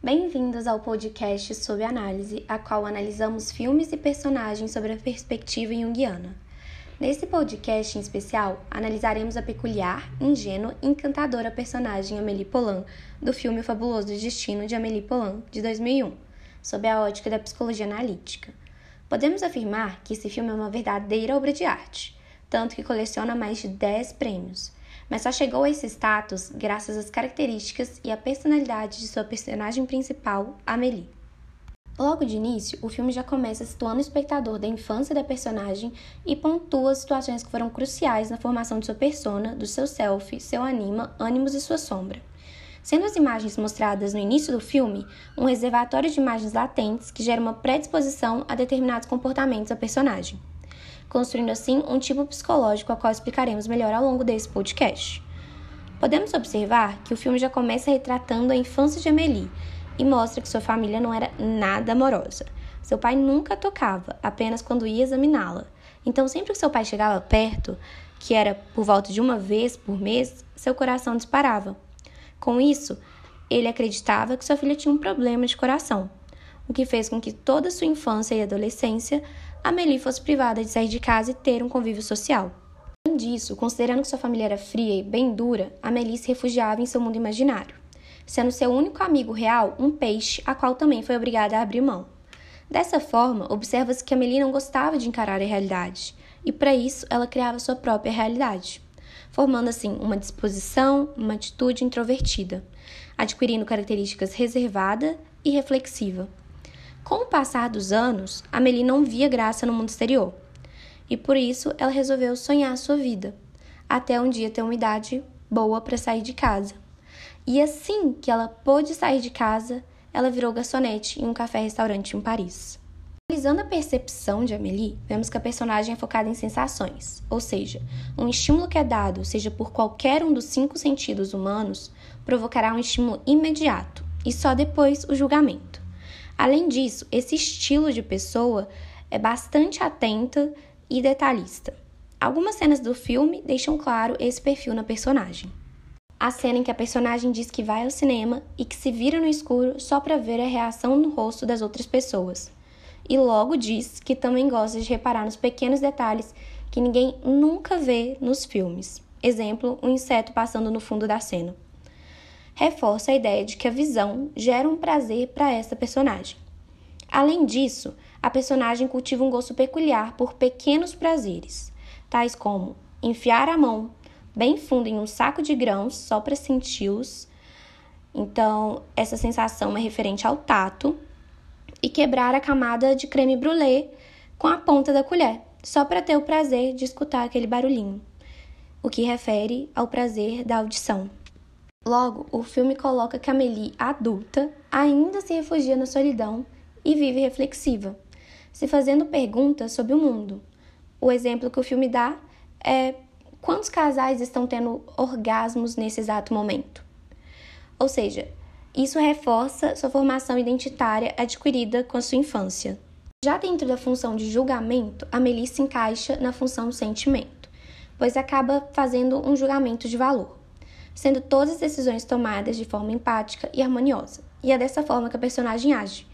Bem-vindos ao podcast Sob Análise, a qual analisamos filmes e personagens sobre a perspectiva junguiana. Nesse podcast em especial, analisaremos a peculiar, ingênua e encantadora personagem Amélie Poulain, do filme O Fabuloso Destino de Amélie Poulain, de 2001, sob a ótica da psicologia analítica. Podemos afirmar que esse filme é uma verdadeira obra de arte, tanto que coleciona mais de 10 prêmios, mas só chegou a esse status graças às características e à personalidade de sua personagem principal, Amélie. Logo de início, o filme já começa situando o espectador da infância da personagem e pontua as situações que foram cruciais na formação de sua persona, do seu self, seu anima, ânimos e sua sombra. Sendo as imagens mostradas no início do filme um reservatório de imagens latentes que gera uma predisposição a determinados comportamentos da personagem, construindo assim um tipo psicológico ao qual explicaremos melhor ao longo desse podcast. Podemos observar que o filme já começa retratando a infância de Amélie e mostra que sua família não era nada amorosa. Seu pai nunca tocava, apenas quando ia examiná-la. Então, sempre que seu pai chegava perto, que era por volta de uma vez por mês, seu coração disparava. Com isso, ele acreditava que sua filha tinha um problema de coração, o que fez com que toda sua infância e adolescência Amélie fosse privada de sair de casa e ter um convívio social. Além disso, considerando que sua família era fria e bem dura, Amélie se refugiava em seu mundo imaginário sendo seu único amigo real um peixe, a qual também foi obrigada a abrir mão. Dessa forma, observa-se que Amelie não gostava de encarar a realidade, e para isso ela criava sua própria realidade, formando assim uma disposição, uma atitude introvertida, adquirindo características reservada e reflexiva. Com o passar dos anos, Amelie não via graça no mundo exterior, e por isso ela resolveu sonhar sua vida, até um dia ter uma idade boa para sair de casa. E assim que ela pôde sair de casa, ela virou garçonete em um café-restaurante em Paris. Analisando a percepção de Amélie, vemos que a personagem é focada em sensações, ou seja, um estímulo que é dado, seja por qualquer um dos cinco sentidos humanos, provocará um estímulo imediato e só depois o julgamento. Além disso, esse estilo de pessoa é bastante atenta e detalhista. Algumas cenas do filme deixam claro esse perfil na personagem a cena em que a personagem diz que vai ao cinema e que se vira no escuro só para ver a reação no rosto das outras pessoas. E logo diz que também gosta de reparar nos pequenos detalhes que ninguém nunca vê nos filmes. Exemplo, um inseto passando no fundo da cena. Reforça a ideia de que a visão gera um prazer para essa personagem. Além disso, a personagem cultiva um gosto peculiar por pequenos prazeres, tais como enfiar a mão bem fundo em um saco de grãos só para senti-los. Então, essa sensação é referente ao tato e quebrar a camada de creme brulee com a ponta da colher, só para ter o prazer de escutar aquele barulhinho, o que refere ao prazer da audição. Logo, o filme coloca que Amélie, adulta, ainda se refugia na solidão e vive reflexiva, se fazendo perguntas sobre o mundo. O exemplo que o filme dá é quantos casais estão tendo orgasmos nesse exato momento? Ou seja, isso reforça sua formação identitária adquirida com a sua infância. Já dentro da função de julgamento, a Melissa encaixa na função sentimento, pois acaba fazendo um julgamento de valor, sendo todas as decisões tomadas de forma empática e harmoniosa. E é dessa forma que a personagem age,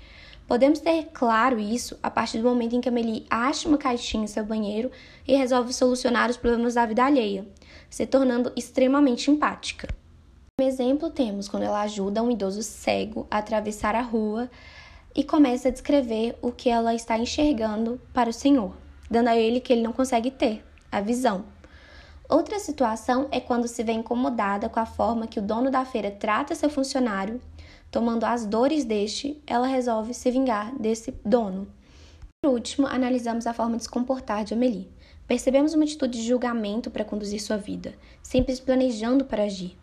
Podemos ter claro isso a partir do momento em que Amelie acha uma caixinha em seu banheiro e resolve solucionar os problemas da vida alheia, se tornando extremamente empática. Como exemplo, temos quando ela ajuda um idoso cego a atravessar a rua e começa a descrever o que ela está enxergando para o Senhor, dando a ele que ele não consegue ter, a visão. Outra situação é quando se vê incomodada com a forma que o dono da feira trata seu funcionário Tomando as dores deste, ela resolve se vingar desse dono. Por último, analisamos a forma de se comportar de Amélie. Percebemos uma atitude de julgamento para conduzir sua vida, sempre planejando para agir,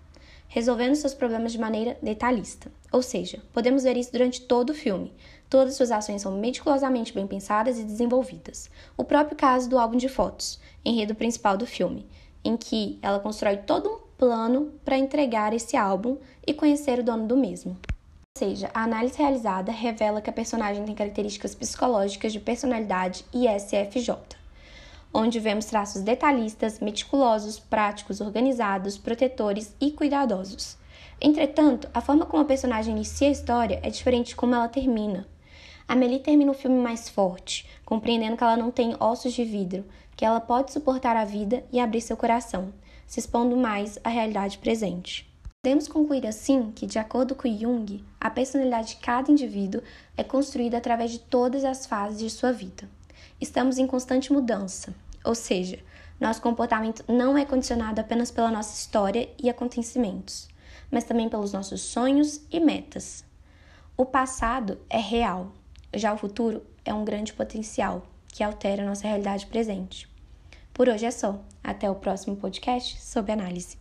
resolvendo seus problemas de maneira detalhista. Ou seja, podemos ver isso durante todo o filme. Todas suas ações são meticulosamente bem pensadas e desenvolvidas. O próprio caso do álbum de fotos, enredo principal do filme, em que ela constrói todo um plano para entregar esse álbum e conhecer o dono do mesmo seja, a análise realizada revela que a personagem tem características psicológicas de personalidade ISFJ, onde vemos traços detalhistas, meticulosos, práticos, organizados, protetores e cuidadosos. Entretanto, a forma como a personagem inicia a história é diferente de como ela termina. Amelie termina o filme mais forte, compreendendo que ela não tem ossos de vidro, que ela pode suportar a vida e abrir seu coração, se expondo mais à realidade presente. Podemos concluir assim que, de acordo com Jung, a personalidade de cada indivíduo é construída através de todas as fases de sua vida. Estamos em constante mudança, ou seja, nosso comportamento não é condicionado apenas pela nossa história e acontecimentos, mas também pelos nossos sonhos e metas. O passado é real, já o futuro é um grande potencial que altera nossa realidade presente. Por hoje é só. Até o próximo podcast sob análise.